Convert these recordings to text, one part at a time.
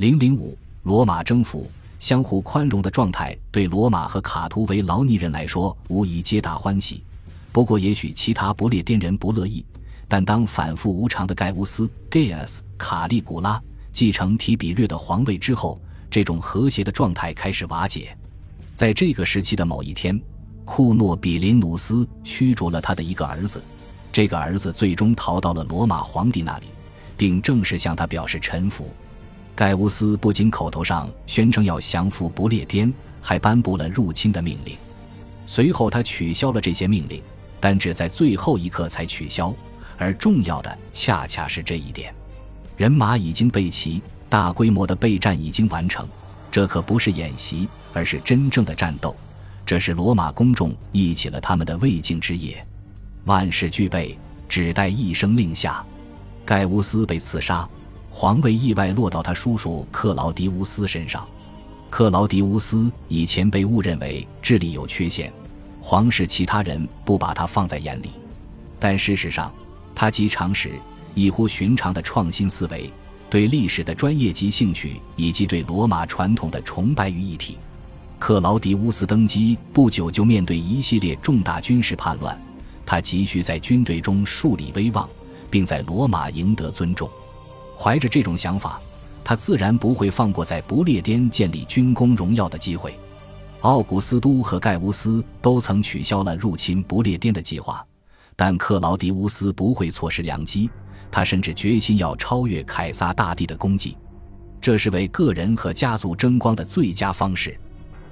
零零五，罗马征服，相互宽容的状态对罗马和卡图维劳尼人来说无疑皆大欢喜。不过，也许其他不列颠人不乐意。但当反复无常的盖乌斯 （Gaius） 卡利古拉继承提比略的皇位之后，这种和谐的状态开始瓦解。在这个时期的某一天，库诺比林努斯驱逐了他的一个儿子，这个儿子最终逃到了罗马皇帝那里，并正式向他表示臣服。盖乌斯不仅口头上宣称要降服不列颠，还颁布了入侵的命令。随后，他取消了这些命令，但只在最后一刻才取消。而重要的恰恰是这一点：人马已经备齐，大规模的备战已经完成。这可不是演习，而是真正的战斗。这是罗马公众忆起了他们的未竟之业。万事俱备，只待一声令下。盖乌斯被刺杀，皇位意外落到他叔叔克劳迪乌斯身上。克劳迪乌斯以前被误认为智力有缺陷，皇室其他人不把他放在眼里，但事实上。他极常识、异乎寻常的创新思维，对历史的专业及兴趣，以及对罗马传统的崇拜于一体。克劳迪乌斯登基不久就面对一系列重大军事叛乱，他急需在军队中树立威望，并在罗马赢得尊重。怀着这种想法，他自然不会放过在不列颠建立军功荣耀的机会。奥古斯都和盖乌斯都曾取消了入侵不列颠的计划。但克劳迪乌斯不会错失良机，他甚至决心要超越凯撒大帝的功绩，这是为个人和家族争光的最佳方式。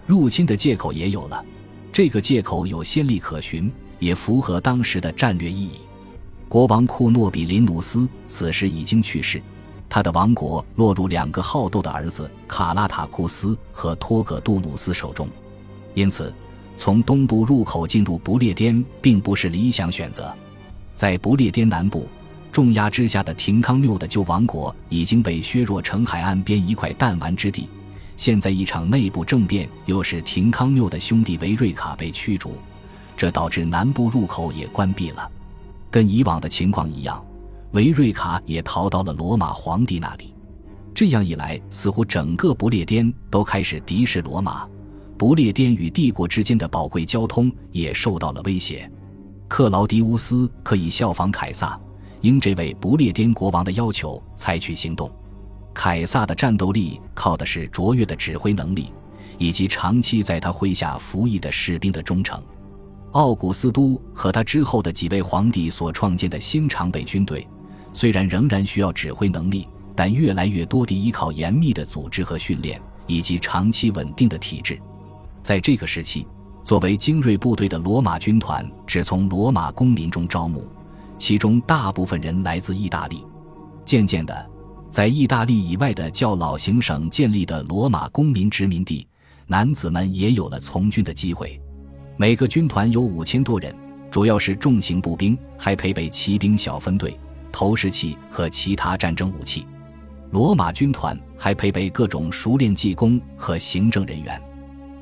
入侵的借口也有了，这个借口有先例可循，也符合当时的战略意义。国王库诺比林努斯此时已经去世，他的王国落入两个好斗的儿子卡拉塔库斯和托葛杜努斯手中，因此。从东部入口进入不列颠并不是理想选择，在不列颠南部重压之下的廷康缪的旧王国已经被削弱成海岸边一块弹丸之地。现在一场内部政变又使廷康缪的兄弟维瑞卡被驱逐，这导致南部入口也关闭了。跟以往的情况一样，维瑞卡也逃到了罗马皇帝那里。这样一来，似乎整个不列颠都开始敌视罗马。不列颠与帝国之间的宝贵交通也受到了威胁。克劳迪乌斯可以效仿凯撒，应这位不列颠国王的要求采取行动。凯撒的战斗力靠的是卓越的指挥能力，以及长期在他麾下服役的士兵的忠诚。奥古斯都和他之后的几位皇帝所创建的新常备军队，虽然仍然需要指挥能力，但越来越多地依靠严密的组织和训练，以及长期稳定的体制。在这个时期，作为精锐部队的罗马军团只从罗马公民中招募，其中大部分人来自意大利。渐渐的，在意大利以外的较老行省建立的罗马公民殖民地，男子们也有了从军的机会。每个军团有五千多人，主要是重型步兵，还配备骑兵小分队、投石器和其他战争武器。罗马军团还配备各种熟练技工和行政人员。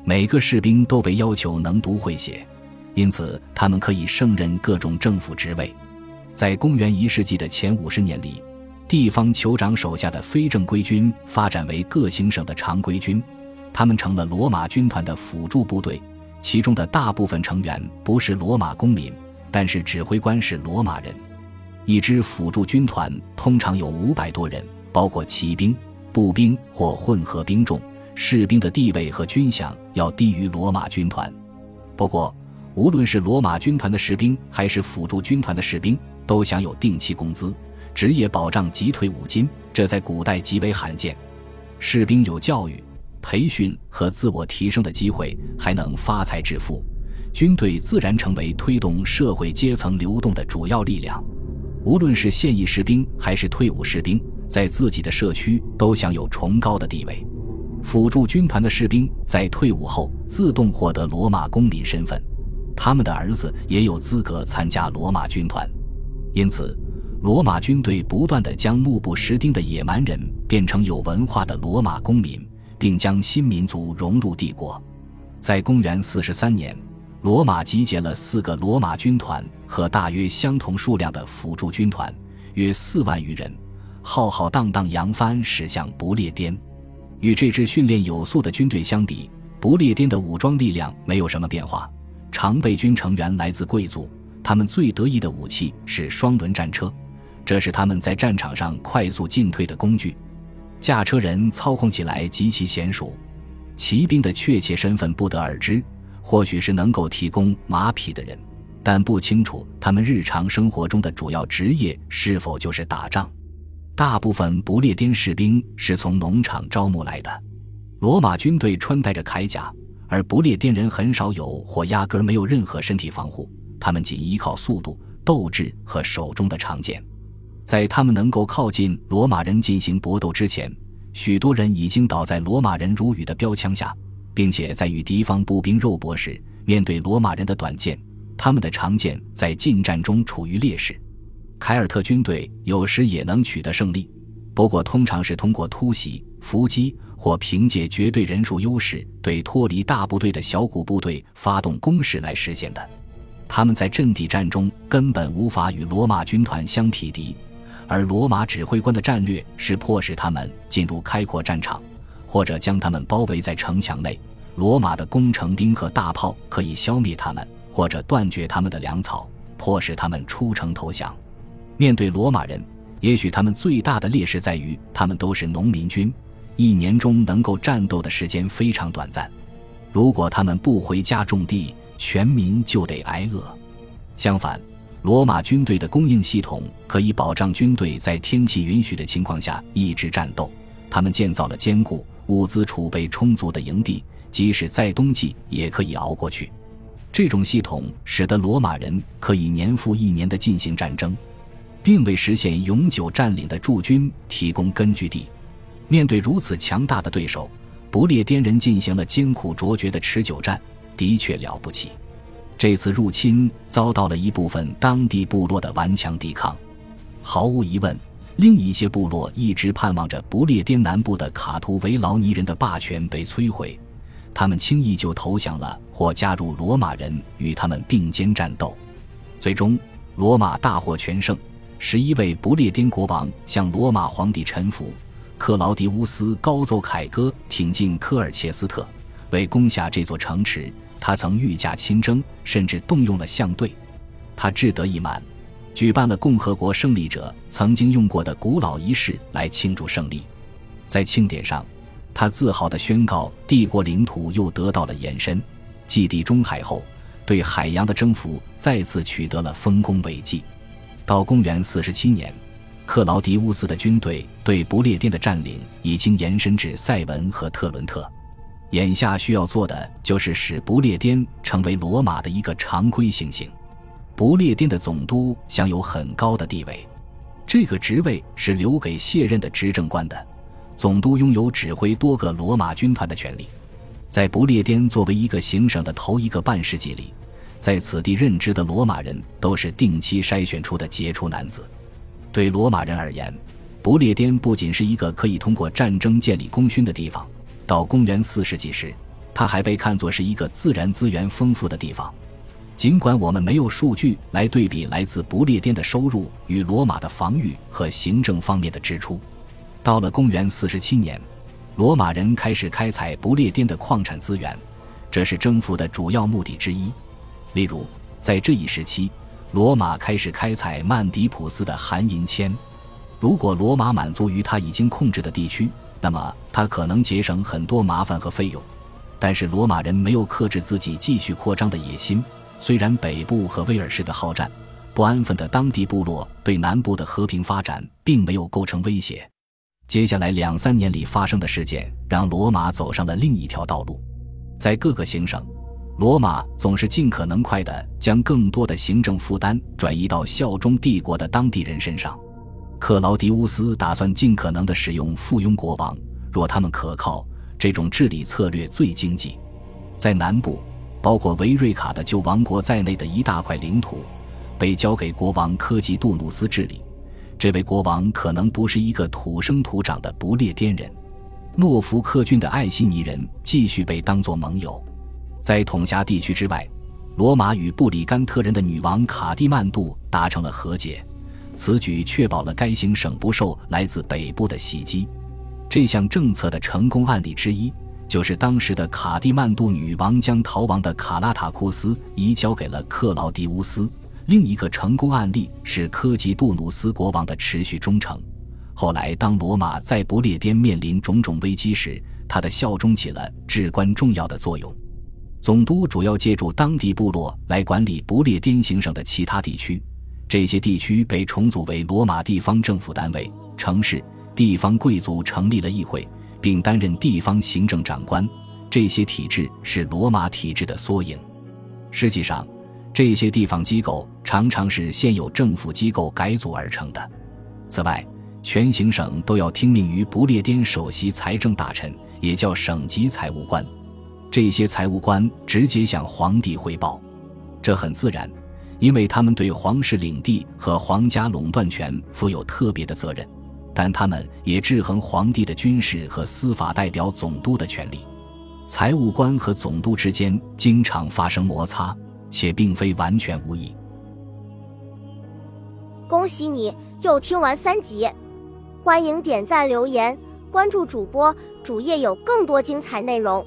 每个士兵都被要求能读会写，因此他们可以胜任各种政府职位。在公元一世纪的前五十年里，地方酋长手下的非正规军发展为各行省的常规军，他们成了罗马军团的辅助部队。其中的大部分成员不是罗马公民，但是指挥官是罗马人。一支辅助军团通常有五百多人，包括骑兵、步兵或混合兵种。士兵的地位和军饷要低于罗马军团，不过，无论是罗马军团的士兵还是辅助军团的士兵，都享有定期工资、职业保障及退伍金，这在古代极为罕见。士兵有教育、培训和自我提升的机会，还能发财致富，军队自然成为推动社会阶层流动的主要力量。无论是现役士兵还是退伍士兵，在自己的社区都享有崇高的地位。辅助军团的士兵在退伍后自动获得罗马公民身份，他们的儿子也有资格参加罗马军团。因此，罗马军队不断地将目不识丁的野蛮人变成有文化的罗马公民，并将新民族融入帝国。在公元四十三年，罗马集结了四个罗马军团和大约相同数量的辅助军团，约四万余人，浩浩荡荡扬帆驶向不列颠。与这支训练有素的军队相比，不列颠的武装力量没有什么变化。常备军成员来自贵族，他们最得意的武器是双轮战车，这是他们在战场上快速进退的工具。驾车人操控起来极其娴熟，骑兵的确切身份不得而知，或许是能够提供马匹的人，但不清楚他们日常生活中的主要职业是否就是打仗。大部分不列颠士兵是从农场招募来的。罗马军队穿戴着铠甲，而不列颠人很少有或压根没有任何身体防护，他们仅依靠速度、斗志和手中的长剑。在他们能够靠近罗马人进行搏斗之前，许多人已经倒在罗马人如雨的标枪下，并且在与敌方步兵肉搏时，面对罗马人的短剑，他们的长剑在近战中处于劣势。凯尔特军队有时也能取得胜利，不过通常是通过突袭、伏击或凭借绝对人数优势对脱离大部队的小股部队发动攻势来实现的。他们在阵地战中根本无法与罗马军团相匹敌，而罗马指挥官的战略是迫使他们进入开阔战场，或者将他们包围在城墙内。罗马的工程兵和大炮可以消灭他们，或者断绝他们的粮草，迫使他们出城投降。面对罗马人，也许他们最大的劣势在于他们都是农民军，一年中能够战斗的时间非常短暂。如果他们不回家种地，全民就得挨饿。相反，罗马军队的供应系统可以保障军队在天气允许的情况下一直战斗。他们建造了坚固、物资储备充足的营地，即使在冬季也可以熬过去。这种系统使得罗马人可以年复一年地进行战争。并为实现永久占领的驻军提供根据地。面对如此强大的对手，不列颠人进行了艰苦卓绝的持久战，的确了不起。这次入侵遭到了一部分当地部落的顽强抵抗。毫无疑问，另一些部落一直盼望着不列颠南部的卡图维劳尼人的霸权被摧毁，他们轻易就投降了或加入罗马人与他们并肩战斗。最终，罗马大获全胜。十一位不列颠国王向罗马皇帝臣服，克劳迪乌斯高奏凯歌，挺进科尔切斯特，为攻下这座城池，他曾御驾亲征，甚至动用了象队。他志得意满，举办了共和国胜利者曾经用过的古老仪式来庆祝胜利。在庆典上，他自豪地宣告，帝国领土又得到了延伸。继地中海后，对海洋的征服再次取得了丰功伟绩。到公元四十七年，克劳迪乌斯的军队对不列颠的占领已经延伸至塞文和特伦特。眼下需要做的就是使不列颠成为罗马的一个常规行星。不列颠的总督享有很高的地位，这个职位是留给卸任的执政官的。总督拥有指挥多个罗马军团的权利。在不列颠作为一个行省的头一个半世纪里。在此地任职的罗马人都是定期筛选出的杰出男子。对罗马人而言，不列颠不仅是一个可以通过战争建立功勋的地方，到公元四世纪时，它还被看作是一个自然资源丰富的地方。尽管我们没有数据来对比来自不列颠的收入与罗马的防御和行政方面的支出，到了公元四十七年，罗马人开始开采不列颠的矿产资源，这是征服的主要目的之一。例如，在这一时期，罗马开始开采曼迪普斯的含银铅。如果罗马满足于他已经控制的地区，那么他可能节省很多麻烦和费用。但是罗马人没有克制自己继续扩张的野心。虽然北部和威尔士的好战，不安分的当地部落对南部的和平发展并没有构成威胁。接下来两三年里发生的事件，让罗马走上了另一条道路，在各个行省。罗马总是尽可能快地将更多的行政负担转移到效忠帝国的当地人身上。克劳迪乌斯打算尽可能地使用附庸国王，若他们可靠，这种治理策略最经济。在南部，包括维瑞卡的旧王国在内的一大块领土，被交给国王科吉杜努斯治理。这位国王可能不是一个土生土长的不列颠人。诺福克郡的艾西尼人继续被当作盟友。在统辖地区之外，罗马与布里甘特人的女王卡蒂曼度达成了和解，此举确保了该行省不受来自北部的袭击。这项政策的成功案例之一，就是当时的卡蒂曼度女王将逃亡的卡拉塔库斯移交给了克劳迪乌斯。另一个成功案例是科吉杜努斯国王的持续忠诚。后来，当罗马在不列颠面临种种危机时，他的效忠起了至关重要的作用。总督主要借助当地部落来管理不列颠行省的其他地区，这些地区被重组为罗马地方政府单位，城市、地方贵族成立了议会，并担任地方行政长官。这些体制是罗马体制的缩影。实际上，这些地方机构常常是现有政府机构改组而成的。此外，全行省都要听命于不列颠首席财政大臣，也叫省级财务官。这些财务官直接向皇帝汇报，这很自然，因为他们对皇室领地和皇家垄断权负有特别的责任。但他们也制衡皇帝的军事和司法代表总督的权利。财务官和总督之间经常发生摩擦。且并非完全无益。恭喜你又听完三集，欢迎点赞、留言、关注主播，主页有更多精彩内容。